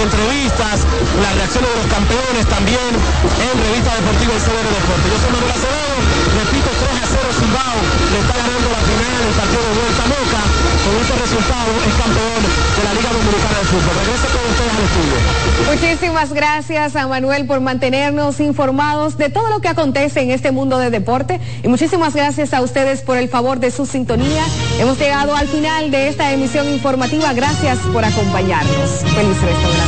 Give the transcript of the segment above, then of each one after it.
entrevistas, las reacciones de los campeones también en Revista Deportiva y CBN Deporte. Yo soy Manuel Acevedo, repito 3 a 0 Zimbao, le está ganando la final del partido de Vuelta Moca, con este resultado es campeón de la Liga Dominicana de Fútbol. Regreso con ustedes al estudio. Muchísimas gracias a Manuel por mantenernos informados de todo lo que acontece en este mundo de deporte y muchísimas gracias a ustedes por el favor de su sintonía. Hemos llegado al final de esta emisión informativa. Gracias por acompañarnos. Feliz resto.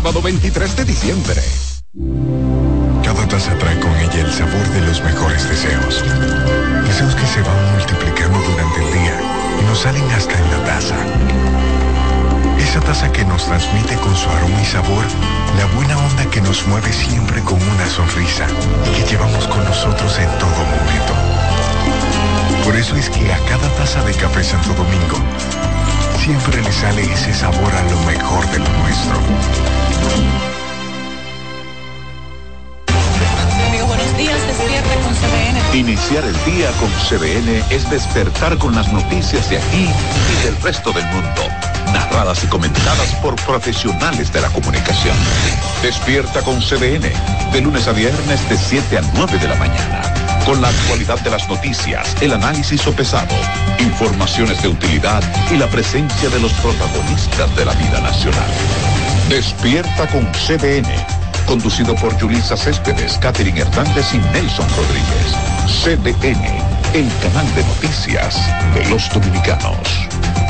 sábado 23 de diciembre. Cada taza trae con ella el sabor de los mejores deseos. Deseos que se van multiplicando durante el día y nos salen hasta en la taza. Esa taza que nos transmite con su aroma y sabor la buena onda que nos mueve siempre con una sonrisa y que llevamos con nosotros en todo momento. Por eso es que a cada taza de café Santo Domingo siempre le sale ese sabor a lo mejor de lo nuestro. buenos días, despierta con CBN. Iniciar el día con CBN es despertar con las noticias de aquí y del resto del mundo, narradas y comentadas por profesionales de la comunicación. Despierta con CBN, de lunes a viernes de 7 a 9 de la mañana con la actualidad de las noticias, el análisis sopesado, informaciones de utilidad y la presencia de los protagonistas de la vida nacional. Despierta con CBN, conducido por Julisa Céspedes, Catherine Hernández y Nelson Rodríguez. CBN, el canal de noticias de los dominicanos.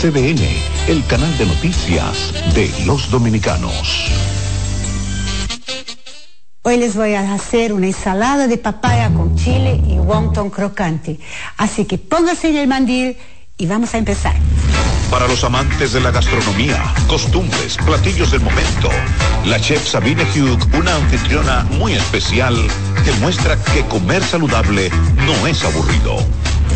CDN, el canal de noticias de los dominicanos. Hoy les voy a hacer una ensalada de papaya con chile y wonton crocante. Así que pónganse en el mandil y vamos a empezar. Para los amantes de la gastronomía, costumbres, platillos del momento, la chef Sabine Hugh, una anfitriona muy especial, demuestra que comer saludable no es aburrido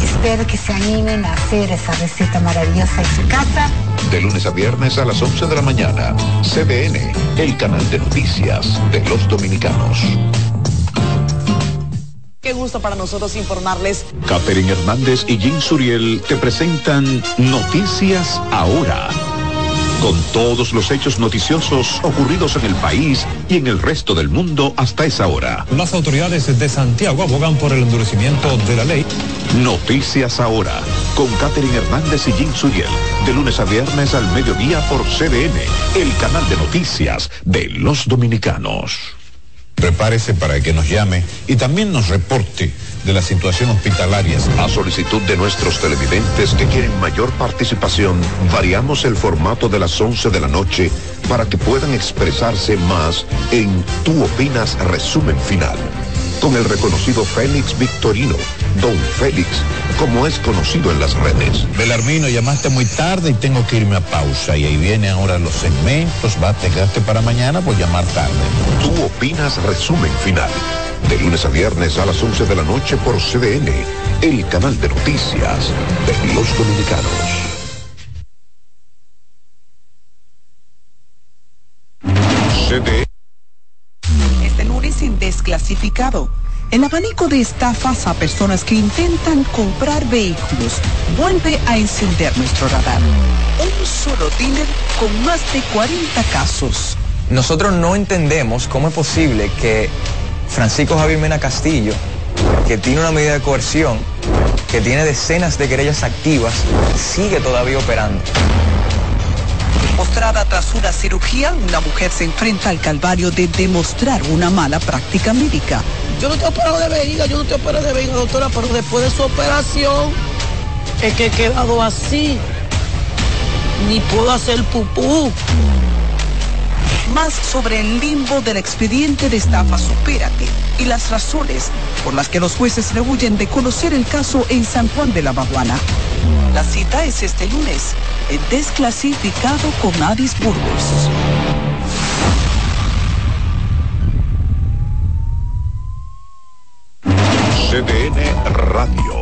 Espero que se animen a hacer esa receta maravillosa en su casa. De lunes a viernes a las 11 de la mañana, CDN, el canal de noticias de los dominicanos. Qué gusto para nosotros informarles. Catherine Hernández y Jim Suriel te presentan Noticias Ahora con todos los hechos noticiosos ocurridos en el país y en el resto del mundo hasta esa hora. Las autoridades de Santiago abogan por el endurecimiento de la ley. Noticias ahora, con Catherine Hernández y Jim Suriel, de lunes a viernes al mediodía por CDN, el canal de noticias de los dominicanos. Prepárese para que nos llame y también nos reporte de la situación hospitalaria. A solicitud de nuestros televidentes que quieren mayor participación, variamos el formato de las 11 de la noche para que puedan expresarse más en Tu Opinas Resumen Final. Con el reconocido Félix Victorino, Don Félix, como es conocido en las redes. Belarmino, llamaste muy tarde y tengo que irme a pausa. Y ahí vienen ahora los segmentos. Va a quedarte para mañana por llamar tarde. Tu Opinas Resumen Final de lunes a viernes a las 11 de la noche por CDN, el canal de noticias de los dominicanos. Desclasificado El abanico de estafas a personas que intentan comprar vehículos vuelve a encender nuestro radar. Un solo dealer con más de 40 casos. Nosotros no entendemos cómo es posible que Francisco Javier Mena Castillo, que tiene una medida de coerción, que tiene decenas de querellas activas, sigue todavía operando. Postrada tras una cirugía, una mujer se enfrenta al calvario de demostrar una mala práctica médica. Yo no te opero de vejiga, yo no te opero de vejiga, doctora, pero después de su operación es que he quedado así. Ni puedo hacer pupú. Más sobre el limbo del expediente de estafa Supérate y las razones por las que los jueces rehuyen de conocer el caso en San Juan de la Maguana. La cita es este lunes, en Desclasificado con Adis Burgos. CDN Radio.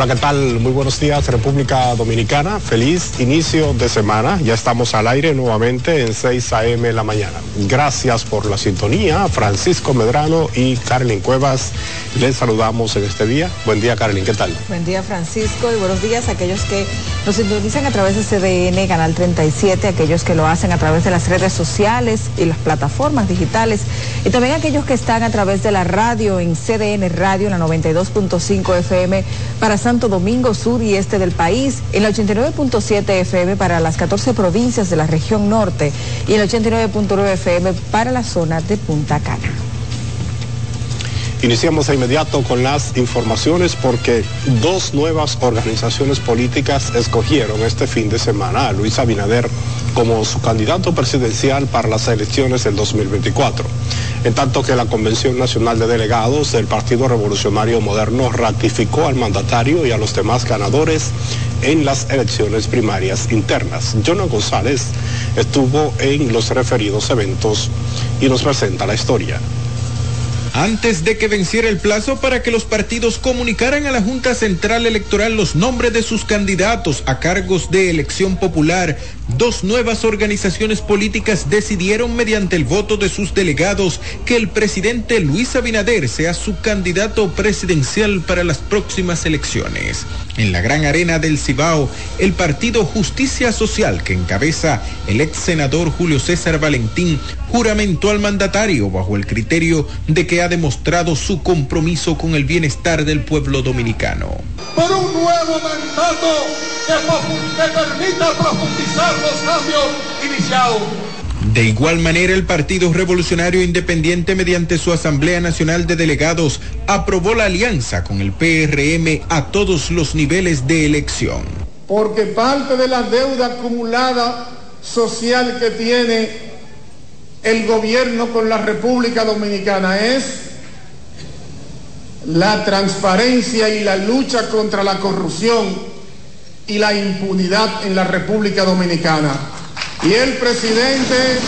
Hola, ¿qué tal? Muy buenos días, República Dominicana. Feliz inicio de semana. Ya estamos al aire nuevamente en 6 a.m. la mañana. Gracias por la sintonía. Francisco Medrano y Carlin Cuevas, les saludamos en este día. Buen día, Carlin, ¿qué tal? Buen día, Francisco, y buenos días a aquellos que nos sintonizan a través de CDN, Canal 37, aquellos que lo hacen a través de las redes sociales y las plataformas digitales, y también aquellos que están a través de la radio en CDN Radio, la 92.5 FM para Santo Domingo Sur y Este del país, en la 89.7 FM para las 14 provincias de la región norte y en el 89.9 FM para la zona de Punta Cana. Iniciamos de inmediato con las informaciones porque dos nuevas organizaciones políticas escogieron este fin de semana a Luis Abinader como su candidato presidencial para las elecciones del 2024. En tanto que la Convención Nacional de Delegados del Partido Revolucionario Moderno ratificó al mandatario y a los demás ganadores en las elecciones primarias internas. Jonah González estuvo en los referidos eventos y nos presenta la historia. Antes de que venciera el plazo para que los partidos comunicaran a la Junta Central Electoral los nombres de sus candidatos a cargos de elección popular, dos nuevas organizaciones políticas decidieron mediante el voto de sus delegados que el presidente Luis Abinader sea su candidato presidencial para las próximas elecciones. En la gran arena del Cibao, el partido Justicia Social que encabeza el ex senador Julio César Valentín juramentó al mandatario bajo el criterio de que ha demostrado su compromiso con el bienestar del pueblo dominicano. Por un nuevo mandato que, que permita profundizar los cambios iniciados. De igual manera, el Partido Revolucionario Independiente, mediante su Asamblea Nacional de Delegados, aprobó la alianza con el PRM a todos los niveles de elección. Porque parte de la deuda acumulada social que tiene el gobierno con la República Dominicana es la transparencia y la lucha contra la corrupción y la impunidad en la República Dominicana. Y el presidente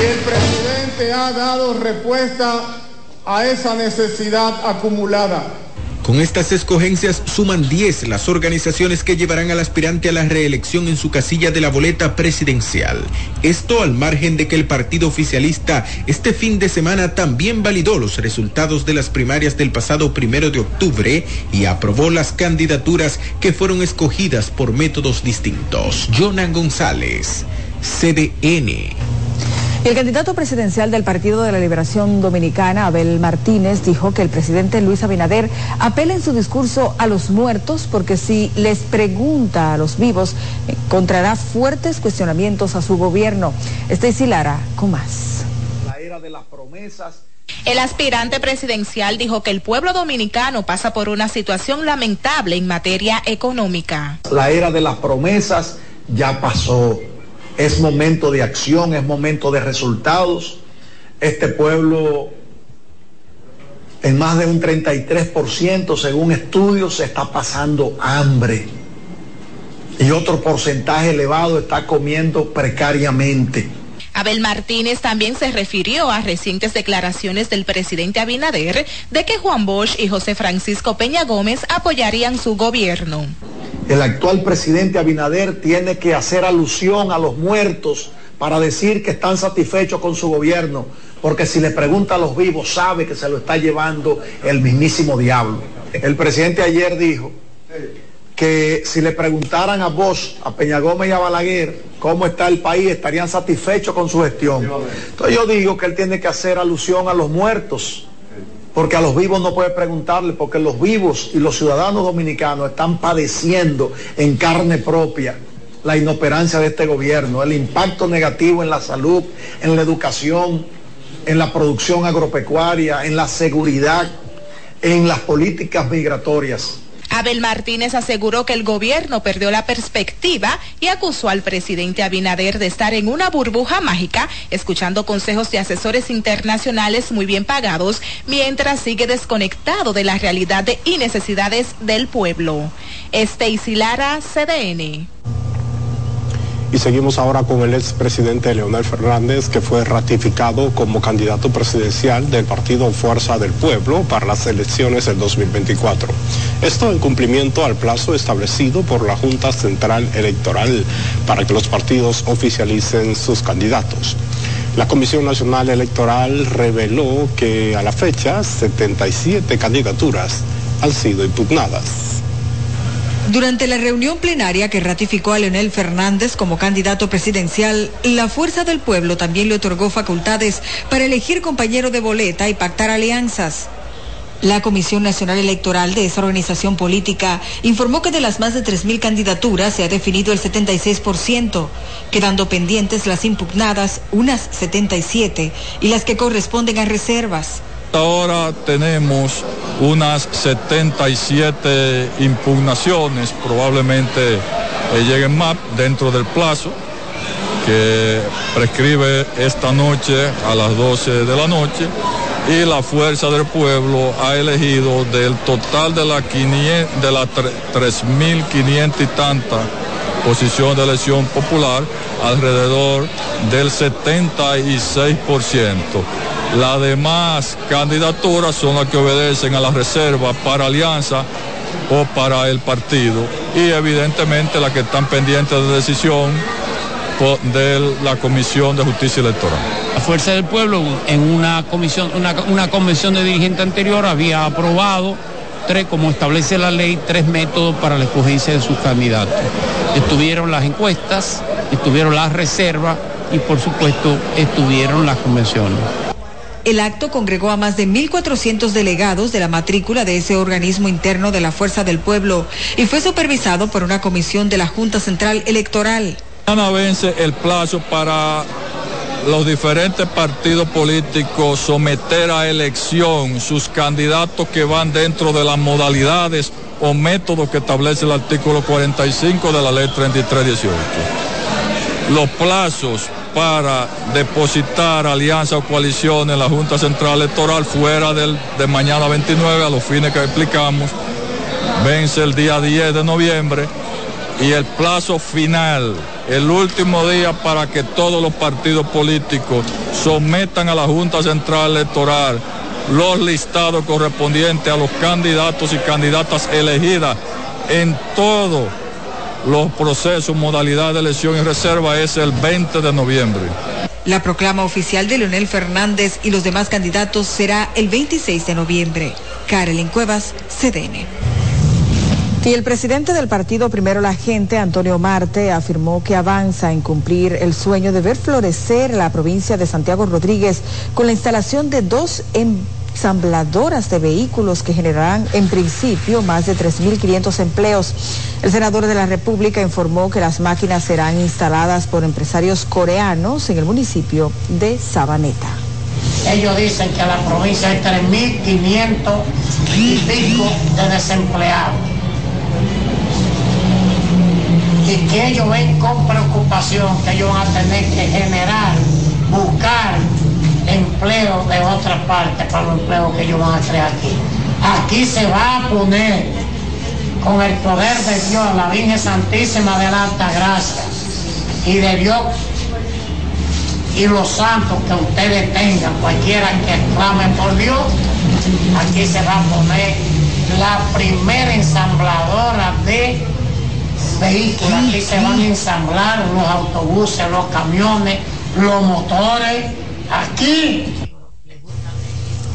y el presidente ha dado respuesta a esa necesidad acumulada. Con estas escogencias suman 10 las organizaciones que llevarán al aspirante a la reelección en su casilla de la boleta presidencial. Esto al margen de que el partido oficialista este fin de semana también validó los resultados de las primarias del pasado primero de octubre y aprobó las candidaturas que fueron escogidas por métodos distintos. Jonan González, CDN. El candidato presidencial del Partido de la Liberación Dominicana, Abel Martínez, dijo que el presidente Luis Abinader apela en su discurso a los muertos porque si les pregunta a los vivos, encontrará fuertes cuestionamientos a su gobierno. Stacy Lara, con más. La era de las promesas. El aspirante presidencial dijo que el pueblo dominicano pasa por una situación lamentable en materia económica. La era de las promesas ya pasó es momento de acción, es momento de resultados. Este pueblo, en más de un 33%, según estudios, está pasando hambre. Y otro porcentaje elevado está comiendo precariamente. Abel Martínez también se refirió a recientes declaraciones del presidente Abinader de que Juan Bosch y José Francisco Peña Gómez apoyarían su gobierno. El actual presidente Abinader tiene que hacer alusión a los muertos para decir que están satisfechos con su gobierno, porque si le pregunta a los vivos sabe que se lo está llevando el mismísimo diablo. El presidente ayer dijo que si le preguntaran a Bosch, a Peña Gómez y a Balaguer cómo está el país, estarían satisfechos con su gestión. Entonces yo digo que él tiene que hacer alusión a los muertos porque a los vivos no puede preguntarle, porque los vivos y los ciudadanos dominicanos están padeciendo en carne propia la inoperancia de este gobierno, el impacto negativo en la salud, en la educación, en la producción agropecuaria, en la seguridad, en las políticas migratorias. Abel Martínez aseguró que el gobierno perdió la perspectiva y acusó al presidente Abinader de estar en una burbuja mágica, escuchando consejos de asesores internacionales muy bien pagados, mientras sigue desconectado de la realidad y necesidades del pueblo. Stacy Lara, CDN. Y seguimos ahora con el expresidente Leonel Fernández, que fue ratificado como candidato presidencial del partido Fuerza del Pueblo para las elecciones del 2024. Esto en cumplimiento al plazo establecido por la Junta Central Electoral para que los partidos oficialicen sus candidatos. La Comisión Nacional Electoral reveló que a la fecha 77 candidaturas han sido impugnadas. Durante la reunión plenaria que ratificó a Leonel Fernández como candidato presidencial, la Fuerza del Pueblo también le otorgó facultades para elegir compañero de boleta y pactar alianzas. La Comisión Nacional Electoral de esa organización política informó que de las más de 3.000 candidaturas se ha definido el 76%, quedando pendientes las impugnadas, unas 77, y las que corresponden a reservas ahora tenemos unas 77 impugnaciones, probablemente eh, lleguen más dentro del plazo que prescribe esta noche a las 12 de la noche y la Fuerza del Pueblo ha elegido del total de las 3.500 y tantas posiciones de elección popular alrededor del 76%. Las demás candidaturas son las que obedecen a la reserva para alianza o para el partido y evidentemente las que están pendientes de decisión de la Comisión de Justicia Electoral. La Fuerza del Pueblo en una comisión, una, convención de dirigente anterior había aprobado tres, como establece la ley, tres métodos para la escogencia de sus candidatos. Estuvieron las encuestas, estuvieron las reservas y por supuesto estuvieron las convenciones. El acto congregó a más de 1.400 delegados de la matrícula de ese organismo interno de la Fuerza del Pueblo y fue supervisado por una comisión de la Junta Central Electoral. Mañana vence el plazo para los diferentes partidos políticos someter a elección sus candidatos que van dentro de las modalidades o métodos que establece el artículo 45 de la ley 3318. Los plazos para depositar alianza o coalición en la Junta Central Electoral fuera del, de mañana 29 a los fines que explicamos. Vence el día 10 de noviembre y el plazo final, el último día para que todos los partidos políticos sometan a la Junta Central Electoral los listados correspondientes a los candidatos y candidatas elegidas en todos los procesos, modalidad de elección y reserva es el 20 de noviembre. La proclama oficial de Leonel Fernández y los demás candidatos será el 26 de noviembre. Carolyn Cuevas, CDN. Y el presidente del partido Primero la Gente, Antonio Marte, afirmó que avanza en cumplir el sueño de ver florecer la provincia de Santiago Rodríguez con la instalación de dos ensambladoras de vehículos que generarán en principio más de 3.500 empleos. El senador de la República informó que las máquinas serán instaladas por empresarios coreanos en el municipio de Sabaneta. Ellos dicen que la provincia hay 3.500 y pico de desempleados y que ellos ven con preocupación que ellos van a tener que generar, buscar empleo de otras partes para los empleos que ellos van a crear aquí. Aquí se va a poner con el poder de Dios, la Virgen Santísima de la Alta Gracia y de Dios y los santos que ustedes tengan, cualquiera que clame por Dios, aquí se va a poner la primera ensambladora de vehículos. Aquí se van a ensamblar los autobuses, los camiones, los motores. Aquí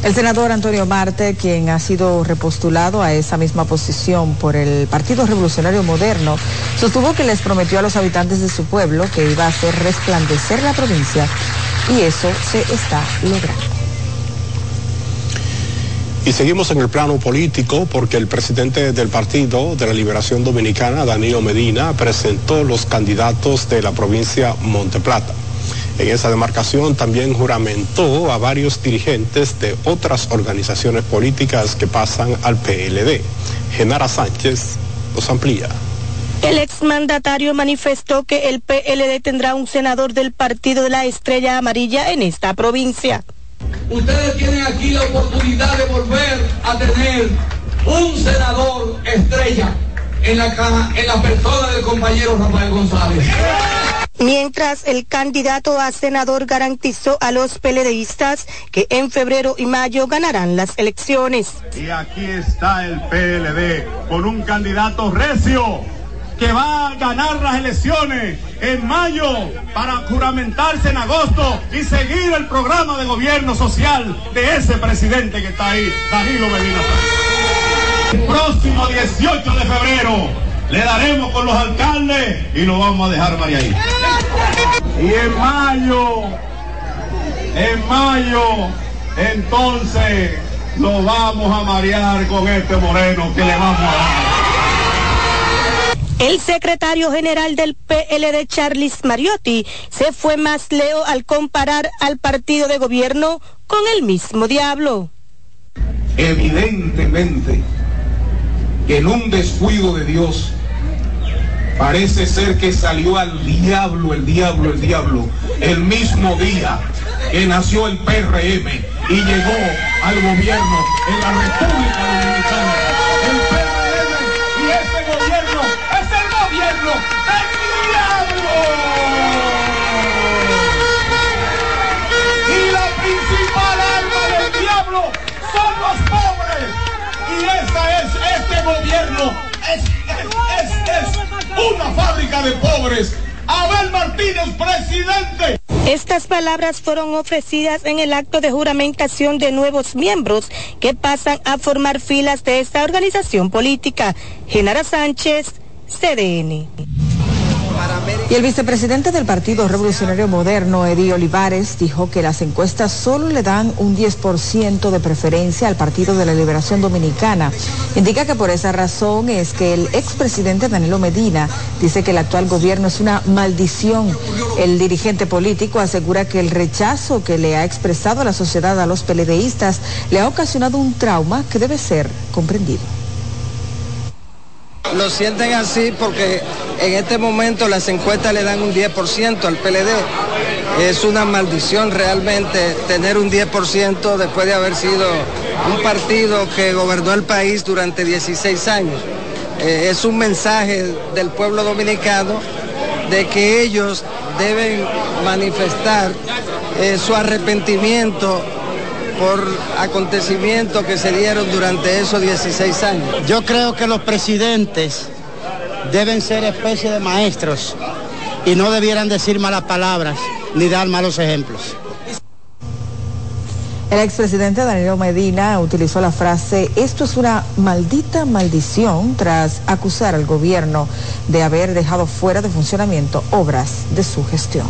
el senador Antonio Marte, quien ha sido repostulado a esa misma posición por el Partido Revolucionario Moderno, sostuvo que les prometió a los habitantes de su pueblo que iba a hacer resplandecer la provincia y eso se está logrando. Y seguimos en el plano político porque el presidente del Partido de la Liberación Dominicana, Danilo Medina, presentó los candidatos de la provincia Monteplata. En esa demarcación también juramentó a varios dirigentes de otras organizaciones políticas que pasan al PLD. Genara Sánchez los amplía. El exmandatario manifestó que el PLD tendrá un senador del Partido de la Estrella Amarilla en esta provincia. Ustedes tienen aquí la oportunidad de volver a tener un senador estrella en la, en la persona del compañero Rafael González. Mientras el candidato a senador garantizó a los peledeístas que en febrero y mayo ganarán las elecciones. Y aquí está el PLD con un candidato recio que va a ganar las elecciones en mayo para juramentarse en agosto y seguir el programa de gobierno social de ese presidente que está ahí, Danilo Medina. El próximo 18 de febrero le daremos con los alcaldes y lo vamos a dejar María ahí. Y en mayo, en mayo, entonces lo vamos a marear con este moreno que le vamos a dar. El secretario general del PLD, Charles Mariotti, se fue más leo al comparar al partido de gobierno con el mismo diablo. Evidentemente que en un descuido de Dios parece ser que salió al diablo, el diablo, el diablo, el mismo día que nació el PRM y llegó al gobierno en la República Dominicana. Es, este gobierno es, es, es, es una fábrica de pobres. Abel Martínez, presidente. Estas palabras fueron ofrecidas en el acto de juramentación de nuevos miembros que pasan a formar filas de esta organización política. Genara Sánchez, CDN. Y el vicepresidente del Partido Revolucionario Moderno, Eddie Olivares, dijo que las encuestas solo le dan un 10% de preferencia al Partido de la Liberación Dominicana. Indica que por esa razón es que el expresidente Danilo Medina dice que el actual gobierno es una maldición. El dirigente político asegura que el rechazo que le ha expresado la sociedad a los peledeístas le ha ocasionado un trauma que debe ser comprendido lo sienten así porque en este momento las encuestas le dan un 10% al PLD. Es una maldición realmente tener un 10% después de haber sido un partido que gobernó el país durante 16 años. Eh, es un mensaje del pueblo dominicano de que ellos deben manifestar eh, su arrepentimiento por acontecimientos que se dieron durante esos 16 años. Yo creo que los presidentes deben ser especie de maestros y no debieran decir malas palabras ni dar malos ejemplos. El expresidente Danilo Medina utilizó la frase esto es una maldita maldición tras acusar al gobierno de haber dejado fuera de funcionamiento obras de su gestión.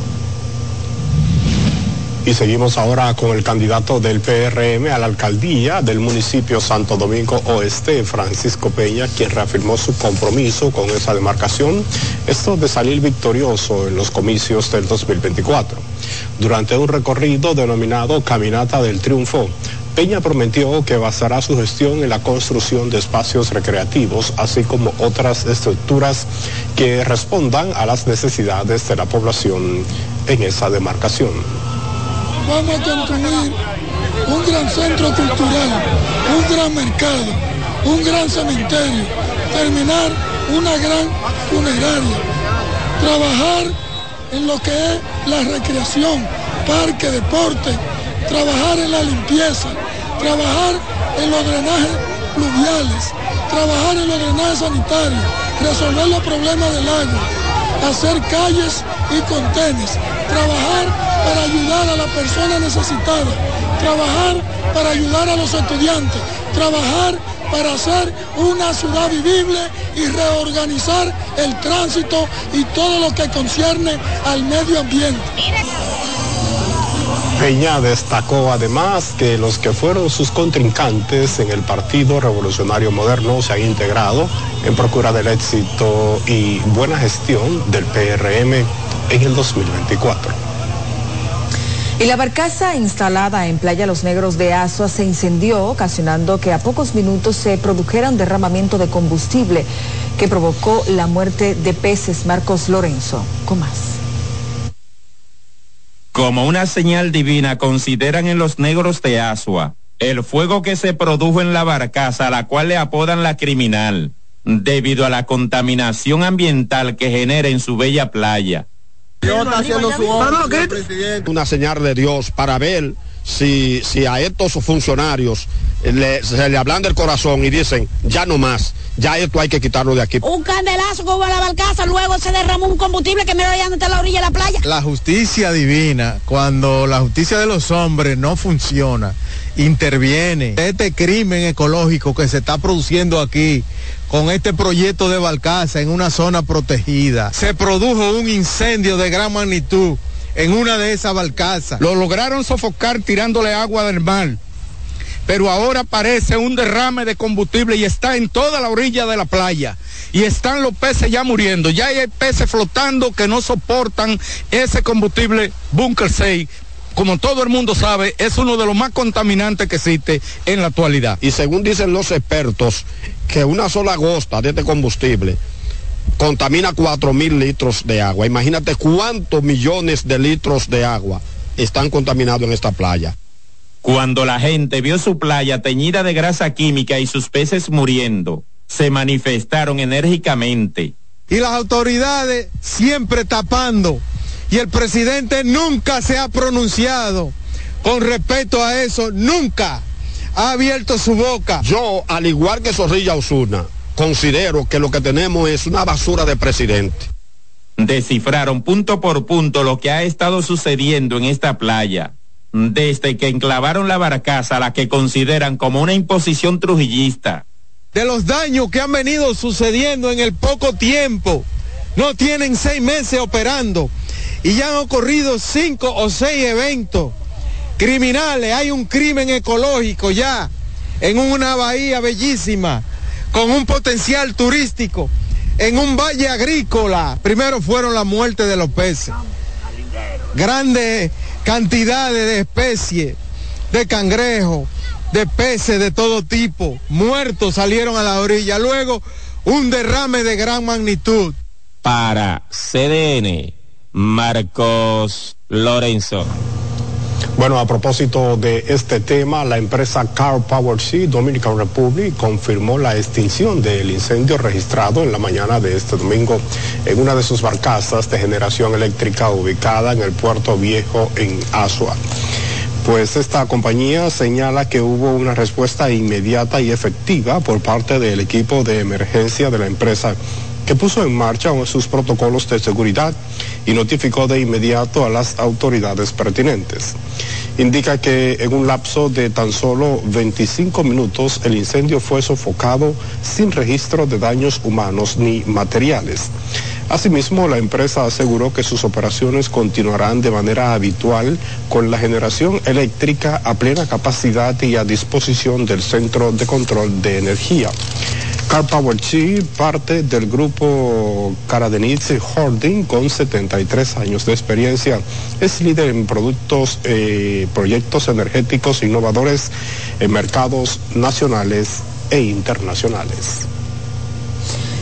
Y seguimos ahora con el candidato del PRM a la alcaldía del municipio Santo Domingo Oeste, Francisco Peña, quien reafirmó su compromiso con esa demarcación, esto de salir victorioso en los comicios del 2024. Durante un recorrido denominado Caminata del Triunfo, Peña prometió que basará su gestión en la construcción de espacios recreativos, así como otras estructuras que respondan a las necesidades de la población en esa demarcación vamos a construir un gran centro cultural, un gran mercado, un gran cementerio, terminar una gran funeraria, trabajar en lo que es la recreación, parque, deporte, trabajar en la limpieza, trabajar en los drenajes pluviales, trabajar en los drenajes sanitarios, resolver los problemas del agua, hacer calles y contenes, trabajar para ayudar a la persona necesitada, trabajar para ayudar a los estudiantes, trabajar para hacer una ciudad vivible y reorganizar el tránsito y todo lo que concierne al medio ambiente. Peña destacó además que los que fueron sus contrincantes en el Partido Revolucionario Moderno se han integrado en procura del éxito y buena gestión del PRM en el 2024. Y la barcaza instalada en Playa Los Negros de Asua se incendió, ocasionando que a pocos minutos se produjera un derramamiento de combustible que provocó la muerte de peces. Marcos Lorenzo, con más. Como una señal divina consideran en Los Negros de Asua el fuego que se produjo en la barcaza, a la cual le apodan la criminal, debido a la contaminación ambiental que genera en su bella playa. Una señal de Dios para ver si, si a estos funcionarios se le hablan del corazón y dicen, ya no más, ya esto hay que quitarlo de aquí. Un candelazo como la barcaza, luego se derramó un combustible que me lo hayan a la orilla de la playa. La justicia divina, cuando la justicia de los hombres no funciona, interviene. Este crimen ecológico que se está produciendo aquí con este proyecto de Balcaza en una zona protegida. Se produjo un incendio de gran magnitud en una de esas balcazas. Lo lograron sofocar tirándole agua del mar. Pero ahora parece un derrame de combustible y está en toda la orilla de la playa. Y están los peces ya muriendo. Ya hay peces flotando que no soportan ese combustible Bunker 6 como todo el mundo sabe, es uno de los más contaminantes que existe en la actualidad. Y según dicen los expertos, que una sola gosta de este combustible contamina 4 mil litros de agua. Imagínate cuántos millones de litros de agua están contaminados en esta playa. Cuando la gente vio su playa teñida de grasa química y sus peces muriendo, se manifestaron enérgicamente. Y las autoridades siempre tapando y el presidente nunca se ha pronunciado con respecto a eso, nunca ha abierto su boca. Yo, al igual que Zorrilla Osuna, considero que lo que tenemos es una basura de presidente. Descifraron punto por punto lo que ha estado sucediendo en esta playa, desde que enclavaron la barcaza, a la que consideran como una imposición trujillista. De los daños que han venido sucediendo en el poco tiempo, no tienen seis meses operando y ya han ocurrido cinco o seis eventos criminales. Hay un crimen ecológico ya en una bahía bellísima con un potencial turístico en un valle agrícola. Primero fueron la muerte de los peces. Grandes cantidades de especies, de cangrejos, de peces de todo tipo, muertos salieron a la orilla. Luego un derrame de gran magnitud. Para CDN Marcos Lorenzo. Bueno, a propósito de este tema, la empresa Car Power Sea Dominican Republic confirmó la extinción del incendio registrado en la mañana de este domingo en una de sus barcazas de generación eléctrica ubicada en el puerto viejo en Asua. pues esta compañía señala que hubo una respuesta inmediata y efectiva por parte del equipo de emergencia de la empresa que puso en marcha sus protocolos de seguridad y notificó de inmediato a las autoridades pertinentes. Indica que en un lapso de tan solo 25 minutos el incendio fue sofocado sin registro de daños humanos ni materiales. Asimismo, la empresa aseguró que sus operaciones continuarán de manera habitual con la generación eléctrica a plena capacidad y a disposición del Centro de Control de Energía. Car Power Chi, parte del grupo Karadenitz Holding con 73 años de experiencia, es líder en productos, eh, proyectos energéticos innovadores en mercados nacionales e internacionales.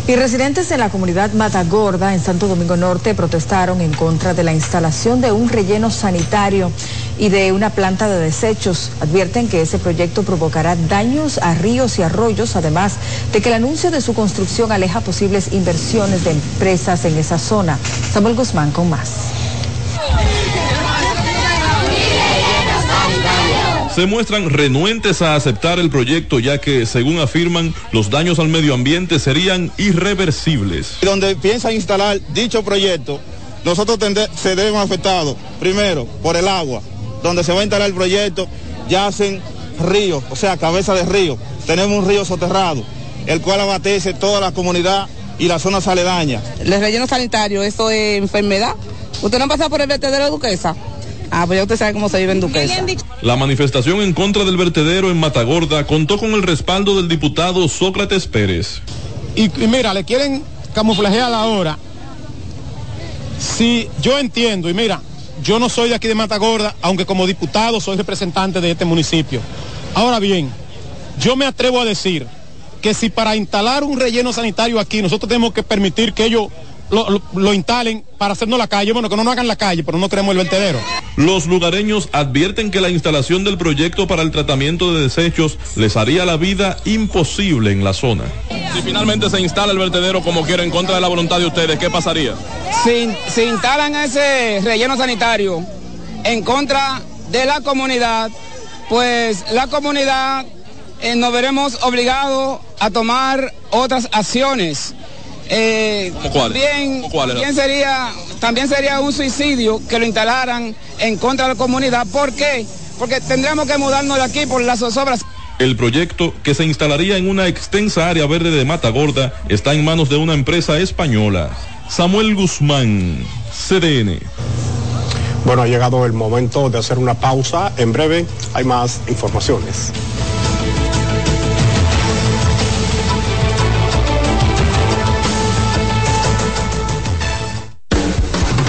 Y residentes de la comunidad Matagorda en Santo Domingo Norte protestaron en contra de la instalación de un relleno sanitario y de una planta de desechos. Advierten que ese proyecto provocará daños a ríos y arroyos, además de que el anuncio de su construcción aleja posibles inversiones de empresas en esa zona. Samuel Guzmán con más. se muestran renuentes a aceptar el proyecto ya que, según afirman, los daños al medio ambiente serían irreversibles. Donde piensan instalar dicho proyecto, nosotros se deben afectados, primero, por el agua. Donde se va a instalar el proyecto, ya hacen ríos, o sea, cabeza de río. Tenemos un río soterrado, el cual abastece toda la comunidad y la zona aledañas. El relleno sanitario, eso es enfermedad. ¿Usted no ha pasado por el vertedero de Duquesa? Ah, pues ya usted sabe cómo se vive en Duquesa. La manifestación en contra del vertedero en Matagorda contó con el respaldo del diputado Sócrates Pérez. Y, mira, le quieren camuflajear ahora. Si yo entiendo, y mira, yo no soy de aquí de Matagorda, aunque como diputado soy representante de este municipio. Ahora bien, yo me atrevo a decir que si para instalar un relleno sanitario aquí nosotros tenemos que permitir que ellos lo, instalen para hacernos la calle. Bueno, que no nos hagan la calle, pero no queremos el vertedero. Los lugareños advierten que la instalación del proyecto para el tratamiento de desechos les haría la vida imposible en la zona. Si finalmente se instala el vertedero como quiera en contra de la voluntad de ustedes, ¿qué pasaría? Si, si instalan ese relleno sanitario en contra de la comunidad, pues la comunidad eh, nos veremos obligados a tomar otras acciones eh, También, sería, también sería un suicidio que lo instalaran en contra de la comunidad. ¿Por qué? Porque tendríamos que mudarnos de aquí por las obras. El proyecto, que se instalaría en una extensa área verde de Mata Gorda, está en manos de una empresa española. Samuel Guzmán, CDN. Bueno, ha llegado el momento de hacer una pausa. En breve hay más informaciones.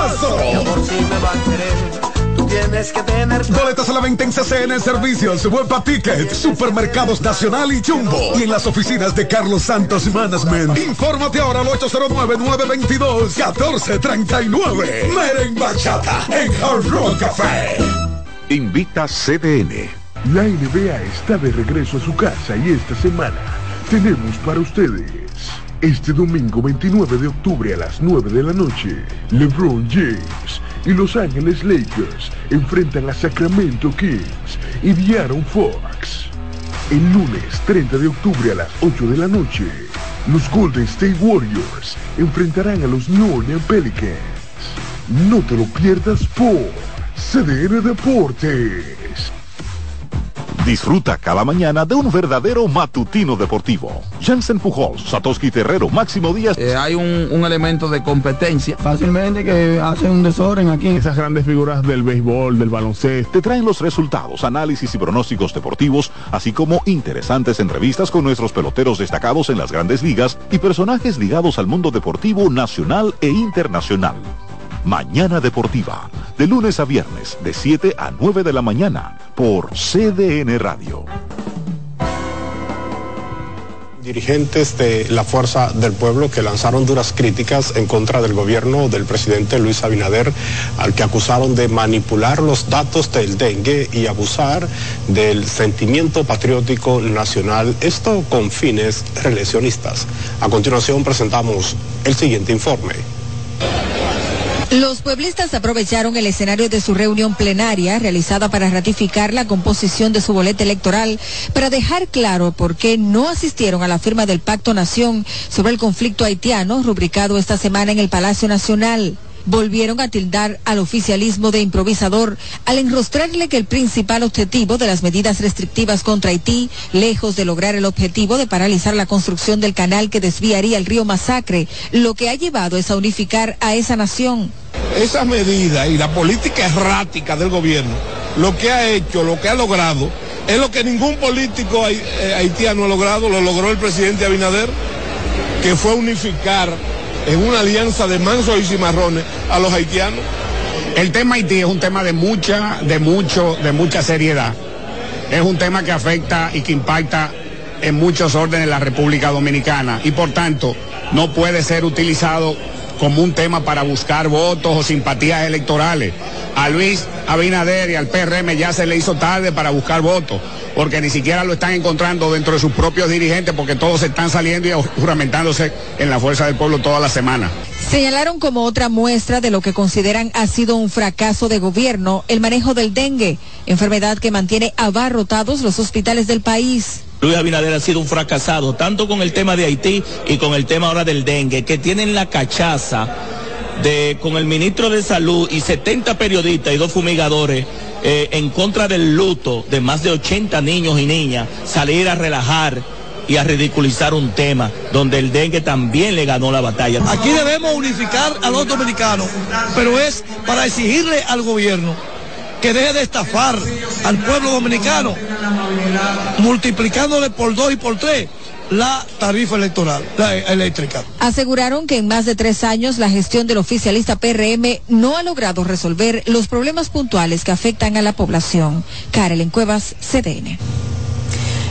Peña Suazo. Tienes que tener boletas a la venta en CCN Servicios, Huepa Ticket, Supermercados Nacional y Jumbo y en las oficinas de Carlos Santos Management. Infórmate ahora al 809-922-1439. Meren Bachata en Hard Rock Café. Invita CDN. La NBA está de regreso a su casa y esta semana tenemos para ustedes este domingo 29 de octubre a las 9 de la noche, LeBron James y Los Ángeles Lakers enfrentan a Sacramento Kings y Diaron Fox. El lunes 30 de octubre a las 8 de la noche, los Golden State Warriors enfrentarán a los New Orleans Pelicans. No te lo pierdas por CDN Deportes. Disfruta cada mañana de un verdadero matutino deportivo. Jansen Pujols, Satoshi Terrero, Máximo Díaz. Eh, hay un, un elemento de competencia. Fácilmente que hacen un desorden aquí. Esas grandes figuras del béisbol, del baloncesto. Te traen los resultados, análisis y pronósticos deportivos, así como interesantes entrevistas con nuestros peloteros destacados en las grandes ligas y personajes ligados al mundo deportivo nacional e internacional. Mañana Deportiva, de lunes a viernes, de 7 a 9 de la mañana, por CDN Radio. Dirigentes de la Fuerza del Pueblo que lanzaron duras críticas en contra del gobierno del presidente Luis Abinader, al que acusaron de manipular los datos del dengue y abusar del sentimiento patriótico nacional, esto con fines reeleccionistas. A continuación presentamos el siguiente informe. Los pueblistas aprovecharon el escenario de su reunión plenaria realizada para ratificar la composición de su boleta electoral para dejar claro por qué no asistieron a la firma del Pacto Nación sobre el conflicto haitiano rubricado esta semana en el Palacio Nacional volvieron a tildar al oficialismo de improvisador al enrostrarle que el principal objetivo de las medidas restrictivas contra Haití, lejos de lograr el objetivo de paralizar la construcción del canal que desviaría el río Masacre, lo que ha llevado es a unificar a esa nación. Esa medida y la política errática del gobierno, lo que ha hecho, lo que ha logrado, es lo que ningún político haitiano ha logrado, lo logró el presidente Abinader, que fue unificar en una alianza de mansos y cimarrones a los haitianos. El tema Haití es un tema de mucha, de mucho, de mucha seriedad. Es un tema que afecta y que impacta en muchos órdenes de la República Dominicana y por tanto no puede ser utilizado como un tema para buscar votos o simpatías electorales. A Luis Abinader y al PRM ya se le hizo tarde para buscar votos, porque ni siquiera lo están encontrando dentro de sus propios dirigentes, porque todos están saliendo y juramentándose en la fuerza del pueblo toda la semana. Señalaron como otra muestra de lo que consideran ha sido un fracaso de gobierno el manejo del dengue, enfermedad que mantiene abarrotados los hospitales del país. Luis Abinader ha sido un fracasado, tanto con el tema de Haití y con el tema ahora del dengue, que tienen la cachaza de con el ministro de Salud y 70 periodistas y dos fumigadores eh, en contra del luto de más de 80 niños y niñas, salir a relajar y a ridiculizar un tema donde el dengue también le ganó la batalla. Aquí debemos unificar a los dominicanos, pero es para exigirle al gobierno que deje de estafar al pueblo dominicano, multiplicándole por dos y por tres la tarifa electoral, la eléctrica. Aseguraron que en más de tres años la gestión del oficialista PRM no ha logrado resolver los problemas puntuales que afectan a la población. Karel Cuevas, CDN.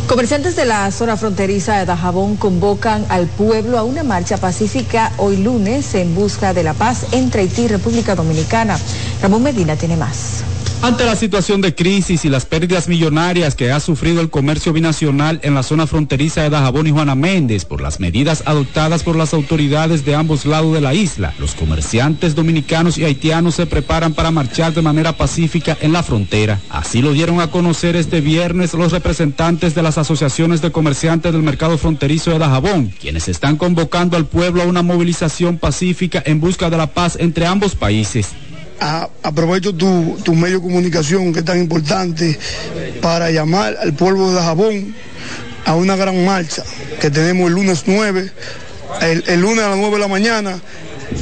Comerciantes de la zona fronteriza de Dajabón convocan al pueblo a una marcha pacífica hoy lunes en busca de la paz entre Haití y República Dominicana. Ramón Medina tiene más. Ante la situación de crisis y las pérdidas millonarias que ha sufrido el comercio binacional en la zona fronteriza de Dajabón y Juana Méndez por las medidas adoptadas por las autoridades de ambos lados de la isla, los comerciantes dominicanos y haitianos se preparan para marchar de manera pacífica en la frontera. Así lo dieron a conocer este viernes los representantes de las asociaciones de comerciantes del mercado fronterizo de Dajabón, quienes están convocando al pueblo a una movilización pacífica en busca de la paz entre ambos países aprovecho tu, tu, medio de comunicación que es tan importante para llamar al pueblo de Jabón a una gran marcha que tenemos el lunes 9, el, el lunes a las 9 de la mañana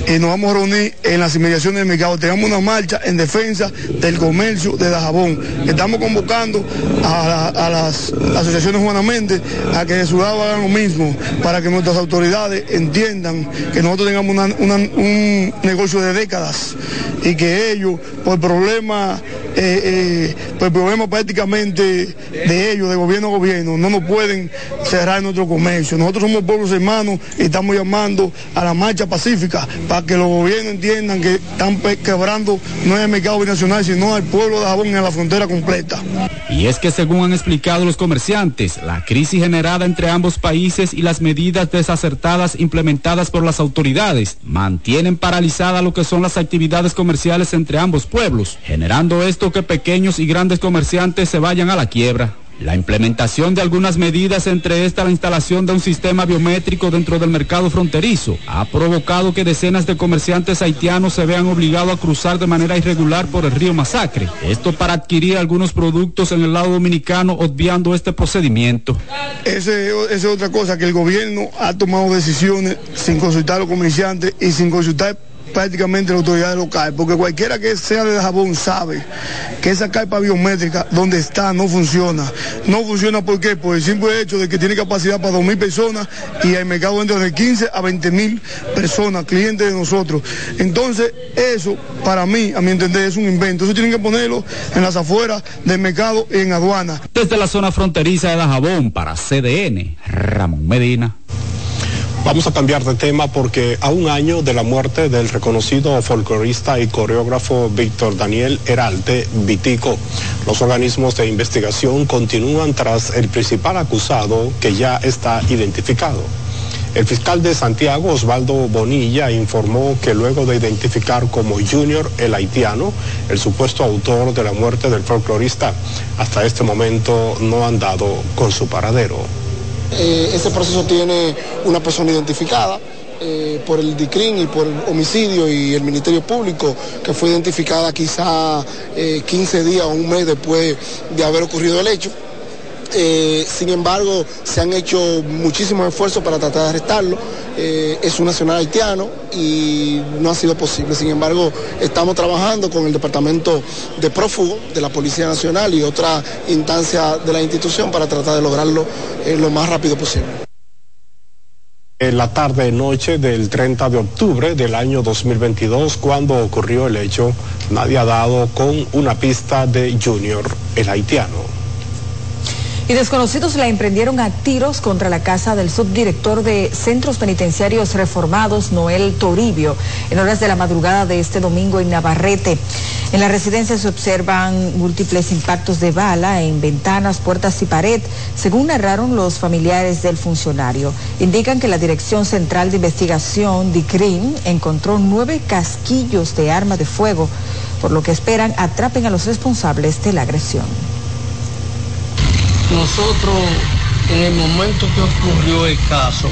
y nos vamos a reunir en las inmediaciones del mercado. Tenemos una marcha en defensa del comercio de Dajabón. Estamos convocando a, las asociaciones Juana Méndez a que de su lado hagan lo mismo para que nuestras autoridades entiendan que nosotros tengamos una, una, un negocio de décadas y que ellos, por problemas, eh, eh, por problemas prácticamente de ellos, de gobierno a gobierno, no nos pueden cerrar nuestro comercio. Nosotros somos pueblos hermanos y estamos llamando a la marcha pacífica para que los gobiernos entiendan que están quebrando no el mercado binacional, sino al pueblo de Jabón en la frontera completa. Y es que según han explicado los comerciantes, la crisis generada entre ambos países y las medidas desacertadas implementadas por las autoridades mantienen paralizada lo que son las actividades comerciales entre ambos pueblos, generando esto que pequeños y grandes comerciantes se vayan a la quiebra. La implementación de algunas medidas, entre estas la instalación de un sistema biométrico dentro del mercado fronterizo, ha provocado que decenas de comerciantes haitianos se vean obligados a cruzar de manera irregular por el río Masacre. Esto para adquirir algunos productos en el lado dominicano, obviando este procedimiento. Esa es otra cosa, que el gobierno ha tomado decisiones sin consultar a los comerciantes y sin consultar prácticamente la autoridad local, porque cualquiera que sea de jabón sabe que esa carpa biométrica donde está no funciona. No funciona ¿por qué? por el simple hecho de que tiene capacidad para 2.000 personas y el mercado entra de 15 a 20.000 personas, clientes de nosotros. Entonces, eso para mí, a mi entender, es un invento. Eso tienen que ponerlo en las afueras del mercado y en aduana. Desde la zona fronteriza de Dajabón para CDN, Ramón Medina. Vamos a cambiar de tema porque a un año de la muerte del reconocido folclorista y coreógrafo Víctor Daniel Heralte Vitico, los organismos de investigación continúan tras el principal acusado que ya está identificado. El fiscal de Santiago, Osvaldo Bonilla, informó que luego de identificar como Junior el haitiano, el supuesto autor de la muerte del folclorista, hasta este momento no han dado con su paradero. Eh, ese proceso tiene una persona identificada. eh, por el DICRIN y por el homicidio y el Ministerio Público, que fue identificada quizá eh, 15 días o un mes después de haber ocurrido el hecho. Eh, sin embargo, se han hecho muchísimos esfuerzos para tratar de arrestarlo. Eh, es un nacional haitiano y no ha sido posible. Sin embargo, estamos trabajando con el Departamento de Prófugo de la Policía Nacional y otra instancia de la institución para tratar de lograrlo eh, lo más rápido posible. En la tarde-noche del 30 de octubre del año 2022, cuando ocurrió el hecho, nadie ha dado con una pista de Junior, el haitiano. Y desconocidos la emprendieron a tiros contra la casa del subdirector de Centros Penitenciarios Reformados, Noel Toribio, en horas de la madrugada de este domingo en Navarrete. En la residencia se observan múltiples impactos de bala en ventanas, puertas y pared, según narraron los familiares del funcionario. Indican que la Dirección Central de Investigación, DICRIM, encontró nueve casquillos de arma de fuego, por lo que esperan atrapen a los responsables de la agresión. Nosotros, en el momento que ocurrió el caso,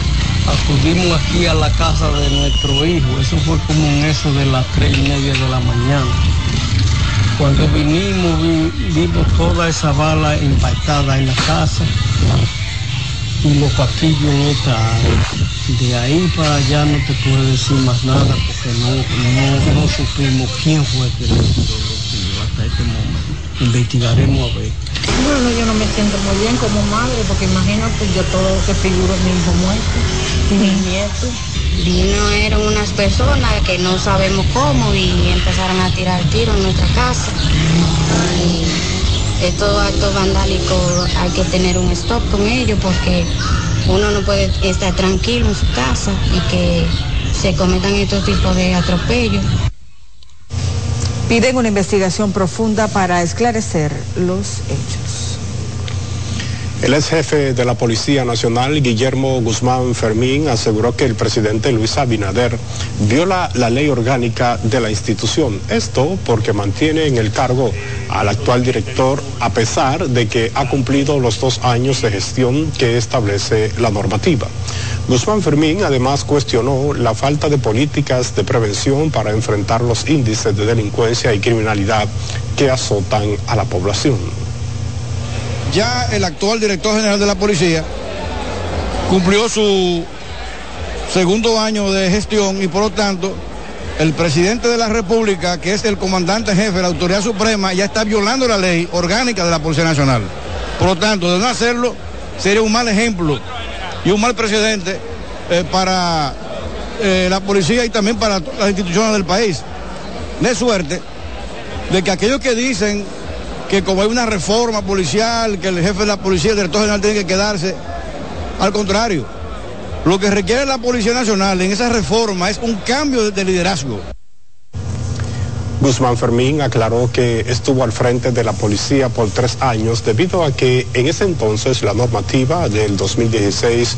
acudimos aquí a la casa de nuestro hijo. Eso fue como en eso de las tres y media de la mañana. Cuando vinimos, vi- vimos toda esa bala impactada en la casa y los casquillos no estaban. De ahí para allá no te puedo decir más nada porque no, no, no supimos quién fue que tiró los tiros hasta este momento. Investigaremos a ver. Bueno, yo no me siento muy bien como madre, porque imagínate yo todo lo que figuro mi hijo muerto y mis nietos. Vino, eran unas personas que no sabemos cómo y empezaron a tirar tiros en nuestra casa. Y estos actos vandálicos hay que tener un stop con ellos porque uno no puede estar tranquilo en su casa y que se cometan estos tipos de atropellos. Piden una investigación profunda para esclarecer los hechos. El ex jefe de la Policía Nacional, Guillermo Guzmán Fermín, aseguró que el presidente Luis Abinader viola la ley orgánica de la institución. Esto porque mantiene en el cargo al actual director a pesar de que ha cumplido los dos años de gestión que establece la normativa. Guzmán Fermín además cuestionó la falta de políticas de prevención para enfrentar los índices de delincuencia y criminalidad que azotan a la población. ya el actual director general de la policía cumplió su segundo año de gestión y por lo tanto el presidente de la República, que es el comandante jefe de la Autoridad Suprema, ya está violando la ley orgánica de la Policía Nacional. Por lo tanto, de no hacerlo, sería un mal ejemplo y un mal precedente eh, para eh, la policía y también para las instituciones del país. De suerte de que aquellos que dicen que como hay una reforma policial, que el jefe de la policía, el director general tiene que quedarse, al contrario, lo que requiere la Policía Nacional en esa reforma es un cambio de, de liderazgo. Guzmán Fermín aclaró que estuvo al frente de la policía por tres años debido a que en ese entonces la normativa del 2016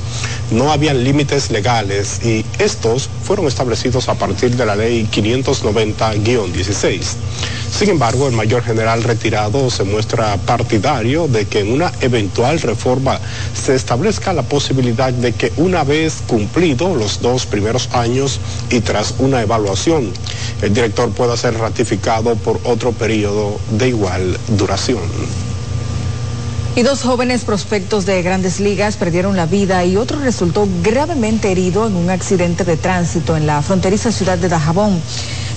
no habían límites legales y estos fueron establecidos a partir de la ley 590-16. Sin embargo, el mayor general retirado se muestra partidario de que en una eventual reforma se establezca la posibilidad de que una vez cumplido los dos primeros años y tras una evaluación, el director pueda ser ratificado por otro periodo de igual duración. Y dos jóvenes prospectos de grandes ligas perdieron la vida y otro resultó gravemente herido en un accidente de tránsito en la fronteriza ciudad de Dajabón.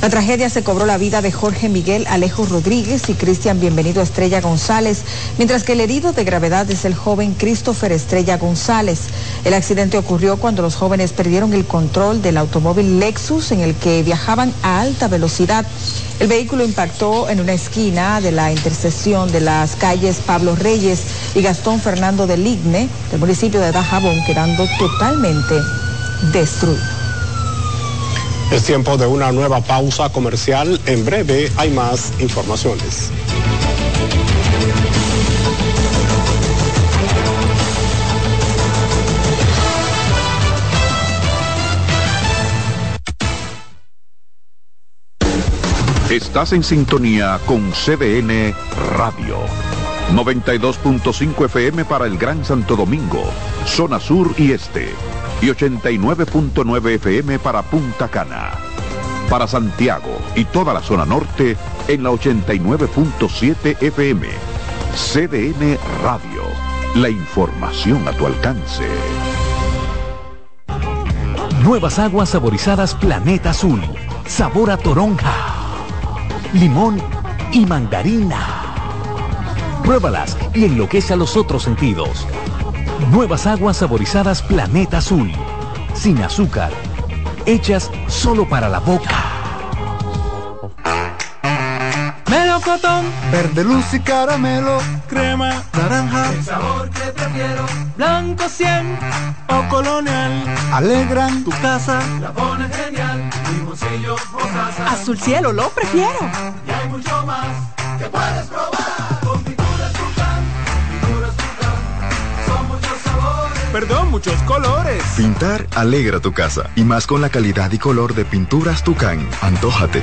La tragedia se cobró la vida de Jorge Miguel Alejo Rodríguez y Cristian Bienvenido Estrella González, mientras que el herido de gravedad es el joven Christopher Estrella González. El accidente ocurrió cuando los jóvenes perdieron el control del automóvil Lexus en el que viajaban a alta velocidad. El vehículo impactó en una esquina de la intersección de las calles Pablo Reyes y Gastón Fernando de Ligne del municipio de Dajabón, quedando totalmente destruido. Es tiempo de una nueva pausa comercial. En breve hay más informaciones. Estás en sintonía con CDN Radio. 92.5 FM para el Gran Santo Domingo, zona sur y este y 89.9 FM para Punta Cana. Para Santiago y toda la zona norte en la 89.7 FM. CDN Radio. La información a tu alcance. Nuevas aguas saborizadas Planeta Azul. Sabor a toronja, limón y mandarina. Pruébalas y enloquece a los otros sentidos. Nuevas aguas saborizadas Planeta Azul. Sin azúcar. Hechas solo para la boca. Melocotón, verde luz y caramelo, crema, naranja, el sabor que prefiero, blanco 100 o colonial, alegran. Tu casa, la pone genial, limoncillo, mostaza, azul cielo lo prefiero, Perdón, muchos colores. Pintar alegra tu casa y más con la calidad y color de pinturas Tucán. Antójate.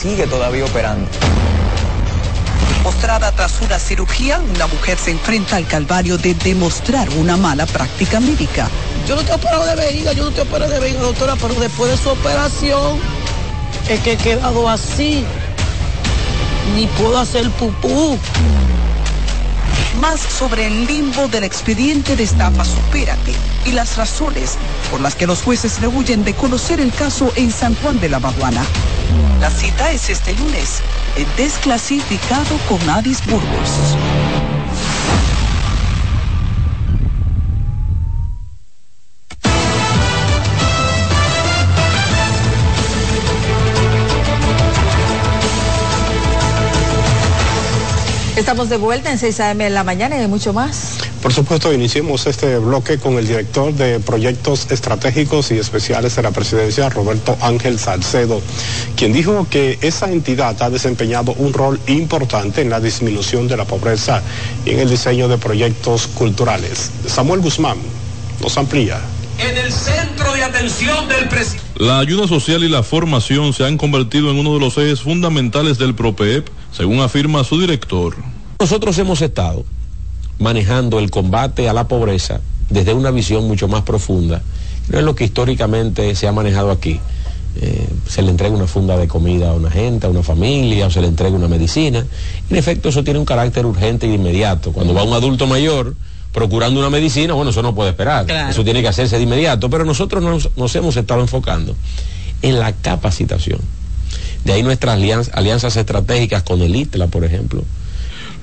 sigue todavía operando. Postrada tras una cirugía, una mujer se enfrenta al calvario de demostrar una mala práctica médica. Yo no te opero de vejiga, yo no te opero de vejiga, doctora, pero después de su operación es que he quedado así. Ni puedo hacer pupú. Más sobre el limbo del expediente de estafa Supérate y las razones por las que los jueces rehuyen de conocer el caso en San Juan de la Maguana. La cita es este lunes, desclasificado con Adis Burgos. Estamos de vuelta en 6 a.m. en la mañana y hay mucho más. Por supuesto, iniciemos este bloque con el director de Proyectos Estratégicos y Especiales de la Presidencia, Roberto Ángel Salcedo, quien dijo que esa entidad ha desempeñado un rol importante en la disminución de la pobreza y en el diseño de proyectos culturales. Samuel Guzmán nos amplía. En el centro de atención del presidente. La ayuda social y la formación se han convertido en uno de los ejes fundamentales del PROPEP, según afirma su director. Nosotros hemos estado manejando el combate a la pobreza desde una visión mucho más profunda. No es lo que históricamente se ha manejado aquí. Eh, se le entrega una funda de comida a una gente, a una familia, o se le entrega una medicina. En efecto, eso tiene un carácter urgente y inmediato. Cuando va un adulto mayor procurando una medicina, bueno, eso no puede esperar. Eso tiene que hacerse de inmediato. Pero nosotros nos, nos hemos estado enfocando en la capacitación. De ahí nuestras alianzas, alianzas estratégicas con el ITLA, por ejemplo,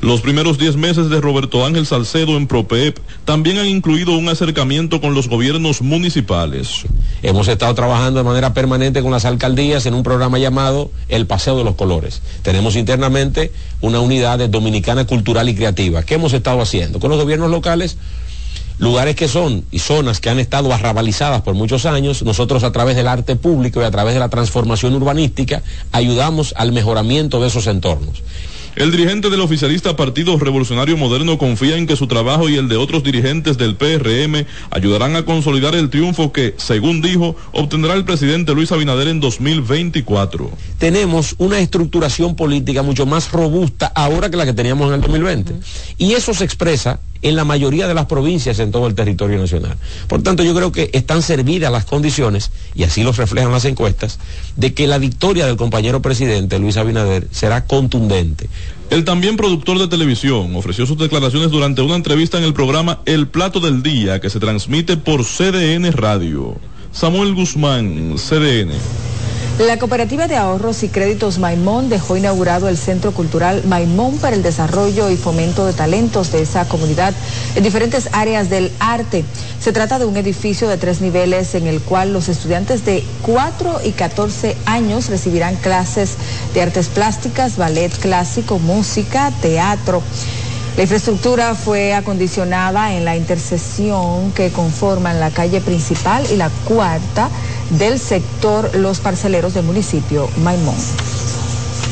Los primeros 10 meses de Roberto Ángel Salcedo en PROPEP también han incluido un acercamiento con los gobiernos municipales. Hemos estado trabajando de manera permanente con las alcaldías en un programa llamado El Paseo de los Colores. Tenemos internamente una unidad de dominicana cultural y creativa. ¿Qué hemos estado haciendo? Con los gobiernos locales lugares que son y zonas que han estado arrabalizadas por muchos años, nosotros a través del arte público y a través de la transformación urbanística ayudamos al mejoramiento de esos entornos. El dirigente del oficialista Partido Revolucionario Moderno confía en que su trabajo y el de otros dirigentes del PRM ayudarán a consolidar el triunfo que, según dijo, obtendrá el presidente Luis Abinader en 2024. Tenemos una estructuración política mucho más robusta ahora que la que teníamos en el 2020. Y eso se expresa en la mayoría de las provincias en todo el territorio nacional. Por tanto, yo creo que están servidas las condiciones, y así los reflejan las encuestas, de que la victoria del compañero presidente Luis Abinader será contundente. El también productor de televisión ofreció sus declaraciones durante una entrevista en el programa El Plato del Día que se transmite por CDN Radio. Samuel Guzmán, CDN. La Cooperativa de Ahorros y Créditos Maimón dejó inaugurado el Centro Cultural Maimón para el desarrollo y fomento de talentos de esa comunidad en diferentes áreas del arte. Se trata de un edificio de tres niveles en el cual los estudiantes de 4 y 14 años recibirán clases de artes plásticas, ballet clásico, música, teatro. La infraestructura fue acondicionada en la intersección que conforman la calle principal y la cuarta del sector Los Parceleros del municipio Maimón.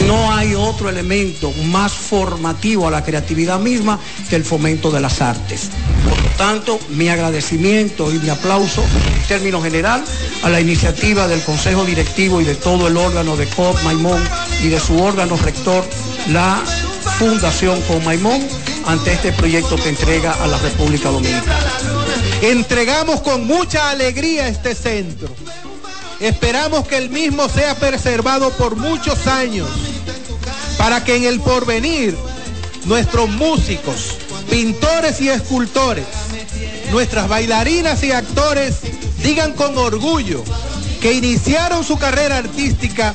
No hay otro elemento más formativo a la creatividad misma que el fomento de las artes. Por lo tanto, mi agradecimiento y mi aplauso en términos general a la iniciativa del Consejo Directivo y de todo el órgano de COP Maimón y de su órgano rector, la Fundación COP Maimón, ante este proyecto que entrega a la República Dominicana. Entregamos con mucha alegría este centro. Esperamos que el mismo sea preservado por muchos años para que en el porvenir nuestros músicos, pintores y escultores, nuestras bailarinas y actores digan con orgullo que iniciaron su carrera artística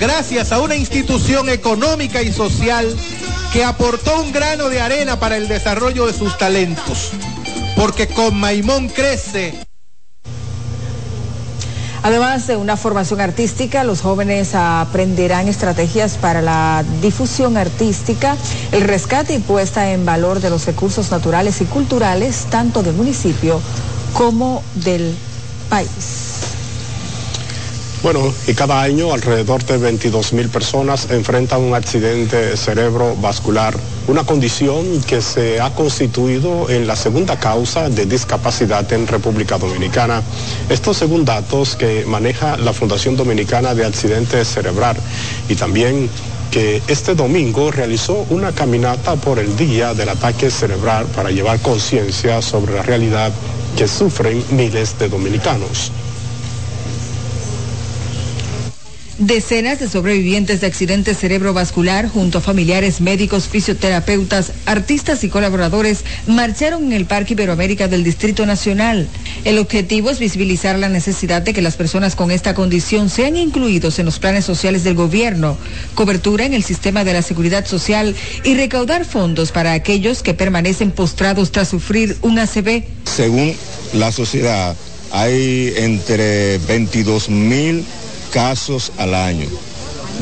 gracias a una institución económica y social que aportó un grano de arena para el desarrollo de sus talentos. Porque con Maimón crece Además de una formación artística, los jóvenes aprenderán estrategias para la difusión artística, el rescate y puesta en valor de los recursos naturales y culturales, tanto del municipio como del país. Bueno, y cada año alrededor de 22 mil personas enfrentan un accidente cerebrovascular, una condición que se ha constituido en la segunda causa de discapacidad en República Dominicana. Estos según datos que maneja la Fundación Dominicana de Accidentes Cerebral y también que este domingo realizó una caminata por el día del ataque cerebral para llevar conciencia sobre la realidad que sufren miles de dominicanos. Decenas de sobrevivientes de accidentes cerebrovascular junto a familiares, médicos, fisioterapeutas, artistas y colaboradores marcharon en el Parque Iberoamérica del Distrito Nacional. El objetivo es visibilizar la necesidad de que las personas con esta condición sean incluidos en los planes sociales del gobierno, cobertura en el sistema de la seguridad social y recaudar fondos para aquellos que permanecen postrados tras sufrir un ACV. Según la sociedad, hay entre 22 mil casos al año,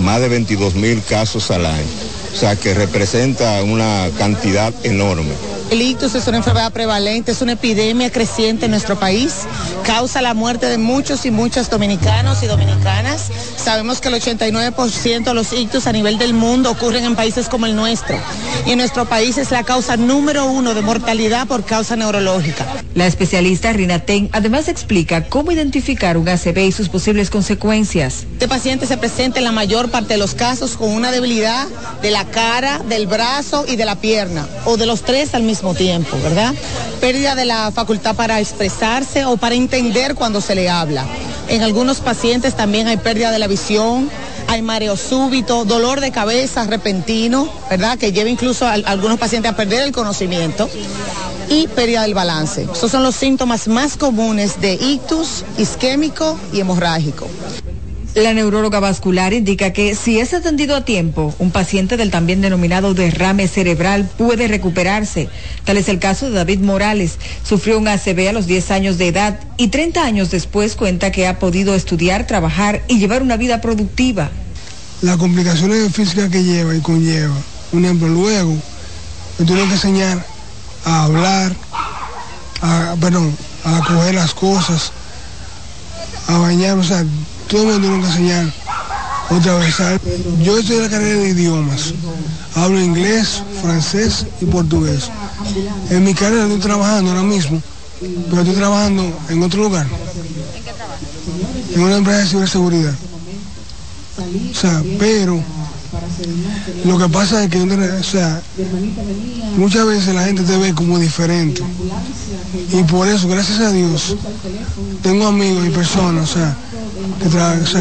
más de 22 mil casos al año, o sea que representa una cantidad enorme. El ictus es una enfermedad prevalente, es una epidemia creciente en nuestro país, causa la muerte de muchos y muchas dominicanos y dominicanas. Sabemos que el 89% de los ictus a nivel del mundo ocurren en países como el nuestro. Y en nuestro país es la causa número uno de mortalidad por causa neurológica. La especialista Rina Ten además explica cómo identificar un ACV y sus posibles consecuencias. Este paciente se presenta en la mayor parte de los casos con una debilidad de la cara, del brazo y de la pierna, o de los tres al mismo tiempo, ¿verdad? Pérdida de la facultad para expresarse o para entender cuando se le habla. En algunos pacientes también hay pérdida de la visión, hay mareo súbito, dolor de cabeza repentino, ¿verdad? Que lleva incluso a, algunos pacientes a perder el conocimiento y pérdida del balance. Esos son los síntomas más comunes de ictus isquémico y hemorrágico. La neuróloga vascular indica que si es atendido a tiempo, un paciente del también denominado derrame cerebral puede recuperarse. Tal es el caso de David Morales. Sufrió un ACV a los 10 años de edad y 30 años después cuenta que ha podido estudiar, trabajar y llevar una vida productiva. Las complicaciones físicas que lleva y conlleva, un ejemplo, luego me tuve que enseñar a hablar, a, perdón, a coger las cosas, a bañar, o sea, todo que enseñar otra vez. Yo estoy en la carrera de idiomas. Hablo inglés, francés y portugués. En mi carrera estoy trabajando ahora mismo, pero estoy trabajando en otro lugar. En una empresa de ciberseguridad. O sea, pero lo que pasa es que, o sea, muchas veces la gente te ve como diferente. Y por eso, gracias a Dios, tengo amigos y personas, o sea,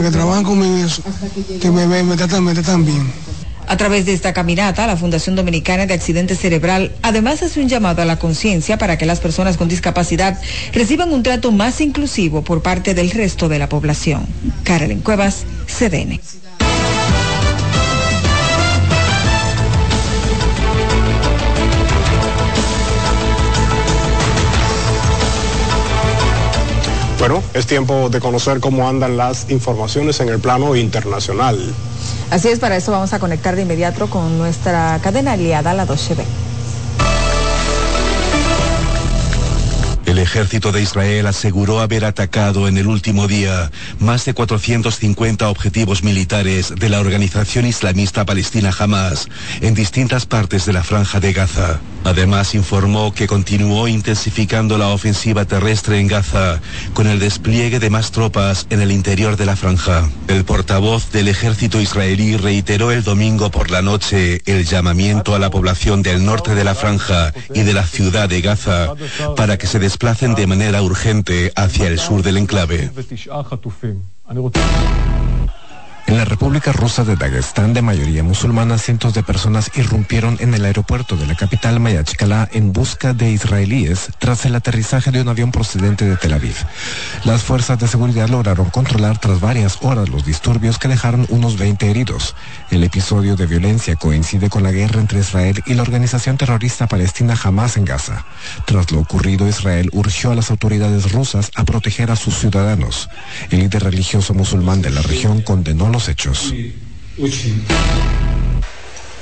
que, trabajan conmigo, que me ven, me tratan, me tratan bien. A través de esta caminata, la Fundación Dominicana de Accidente Cerebral además hace un llamado a la conciencia para que las personas con discapacidad reciban un trato más inclusivo por parte del resto de la población. Carolyn Cuevas, CDN. Bueno, es tiempo de conocer cómo andan las informaciones en el plano internacional. Así es, para eso vamos a conectar de inmediato con nuestra cadena aliada, la 2 El ejército de Israel aseguró haber atacado en el último día más de 450 objetivos militares de la organización islamista palestina Hamas en distintas partes de la franja de Gaza. Además informó que continuó intensificando la ofensiva terrestre en Gaza con el despliegue de más tropas en el interior de la franja. El portavoz del ejército israelí reiteró el domingo por la noche el llamamiento a la población del norte de la franja y de la ciudad de Gaza para que se despliegue desplacen de manera urgente hacia el sur del enclave. En la República Rusa de Dagestán, de mayoría musulmana, cientos de personas irrumpieron en el aeropuerto de la capital Mayachkala en busca de israelíes tras el aterrizaje de un avión procedente de Tel Aviv. Las fuerzas de seguridad lograron controlar tras varias horas los disturbios que dejaron unos 20 heridos. El episodio de violencia coincide con la guerra entre Israel y la organización terrorista palestina Hamas en Gaza. Tras lo ocurrido, Israel urgió a las autoridades rusas a proteger a sus ciudadanos. El líder religioso musulmán de la región condenó los hechos.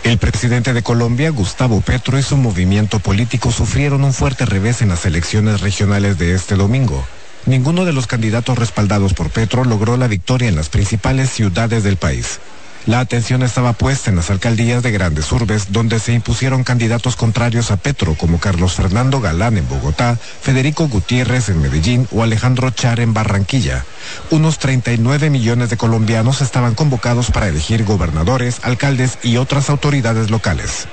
El presidente de Colombia, Gustavo Petro, y su movimiento político sufrieron un fuerte revés en las elecciones regionales de este domingo. Ninguno de los candidatos respaldados por Petro logró la victoria en las principales ciudades del país. La atención estaba puesta en las alcaldías de grandes urbes, donde se impusieron candidatos contrarios a Petro, como Carlos Fernando Galán en Bogotá, Federico Gutiérrez en Medellín o Alejandro Char en Barranquilla. Unos 39 millones de colombianos estaban convocados para elegir gobernadores, alcaldes y otras autoridades locales.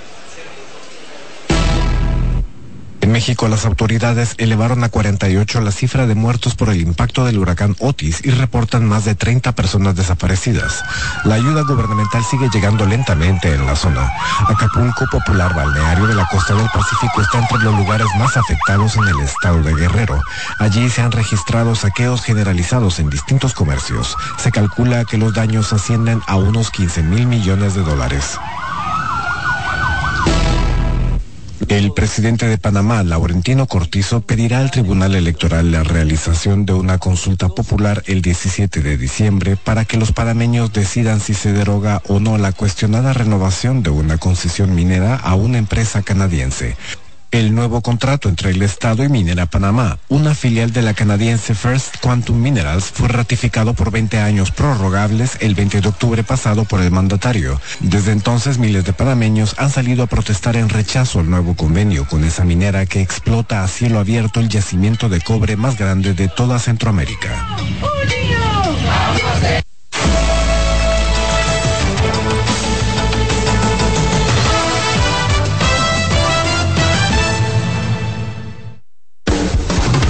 En México, las autoridades elevaron a 48 la cifra de muertos por el impacto del huracán Otis y reportan más de 30 personas desaparecidas. La ayuda gubernamental sigue llegando lentamente en la zona. Acapulco, popular balneario de la costa del Pacífico, está entre los lugares más afectados en el estado de Guerrero. Allí se han registrado saqueos generalizados en distintos comercios. Se calcula que los daños ascienden a unos 15 mil millones de dólares. El presidente de Panamá, Laurentino Cortizo, pedirá al Tribunal Electoral la realización de una consulta popular el 17 de diciembre para que los panameños decidan si se deroga o no la cuestionada renovación de una concesión minera a una empresa canadiense el nuevo contrato entre el Estado y Minera Panamá, una filial de la canadiense First Quantum Minerals, fue ratificado por 20 años prorrogables el 20 de octubre pasado por el mandatario. Desde entonces miles de panameños han salido a protestar en rechazo al nuevo convenio con esa minera que explota a cielo abierto el yacimiento de cobre más grande de toda Centroamérica.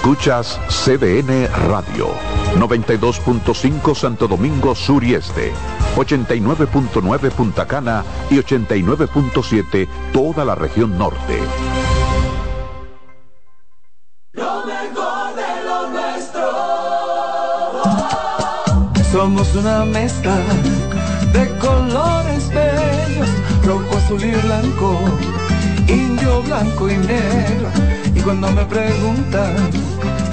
Escuchas CDN Radio, 92.5 Santo Domingo Sur y Este, 89.9 Punta Cana y 89.7 toda la región norte. Lo mejor de lo nuestro. Somos una mezcla de colores bellos, rojo, azul y blanco, indio, blanco y negro. Y cuando me preguntan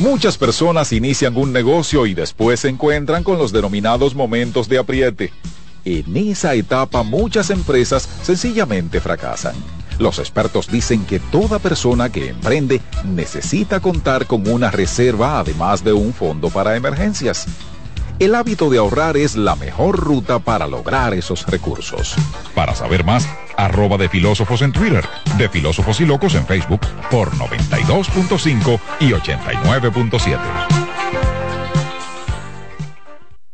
Muchas personas inician un negocio y después se encuentran con los denominados momentos de apriete. En esa etapa muchas empresas sencillamente fracasan. Los expertos dicen que toda persona que emprende necesita contar con una reserva además de un fondo para emergencias. El hábito de ahorrar es la mejor ruta para lograr esos recursos. Para saber más, arroba de filósofos en Twitter, de filósofos y locos en Facebook por 92.5 y 89.7.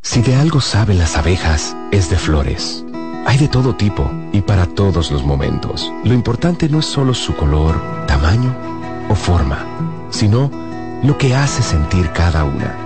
Si de algo saben las abejas, es de flores. Hay de todo tipo y para todos los momentos. Lo importante no es solo su color, tamaño o forma, sino lo que hace sentir cada una.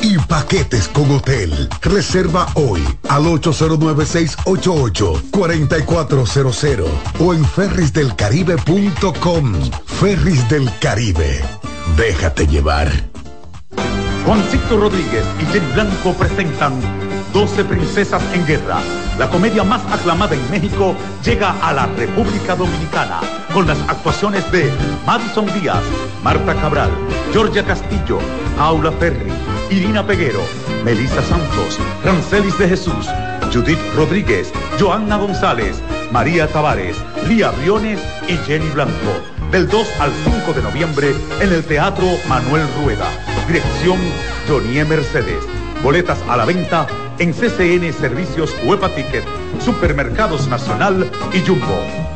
y paquetes con hotel. Reserva hoy al 809-688-4400 o en ferrisdelcaribe.com. Ferris del Caribe. Déjate llevar. Juancito Rodríguez y Jenny Blanco presentan 12 Princesas en Guerra. La comedia más aclamada en México llega a la República Dominicana con las actuaciones de Madison Díaz, Marta Cabral, Georgia Castillo, Aula Ferri, Irina Peguero, Melissa Santos, Rancelis de Jesús, Judith Rodríguez, Joanna González, María Tavares, Lía Briones y Jenny Blanco. Del 2 al 5 de noviembre en el Teatro Manuel Rueda. Dirección Jonie Mercedes. Boletas a la venta en CCN Servicios Huepa Ticket, Supermercados Nacional y Jumbo.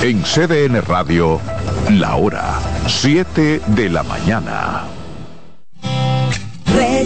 En CDN Radio, la hora 7 de la mañana.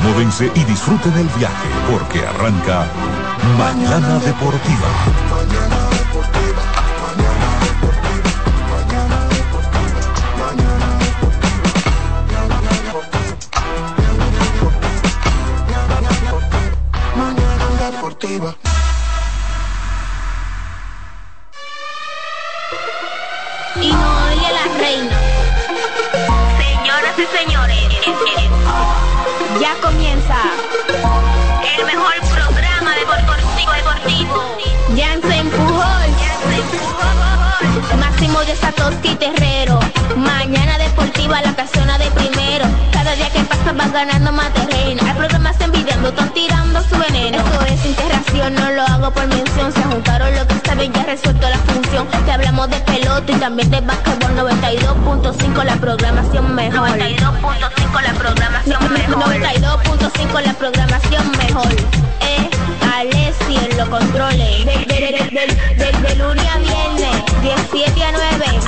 Acomódense y disfruten el viaje porque arranca Mañana Deportiva. Ganando más terreno. Hay programas envidiando, están tirando su veneno. Esto es integración, no lo hago por mención. Se juntaron lo que saben, ya resuelto la función. Te hablamos de pelota y también de básquetbol 92.5 la programación mejor. 92.5 la programación mejor. 92.5 la programación mejor. Eh, Alessi en los controles. De, de, de, de, de- de lunes a viernes, 17 a 9.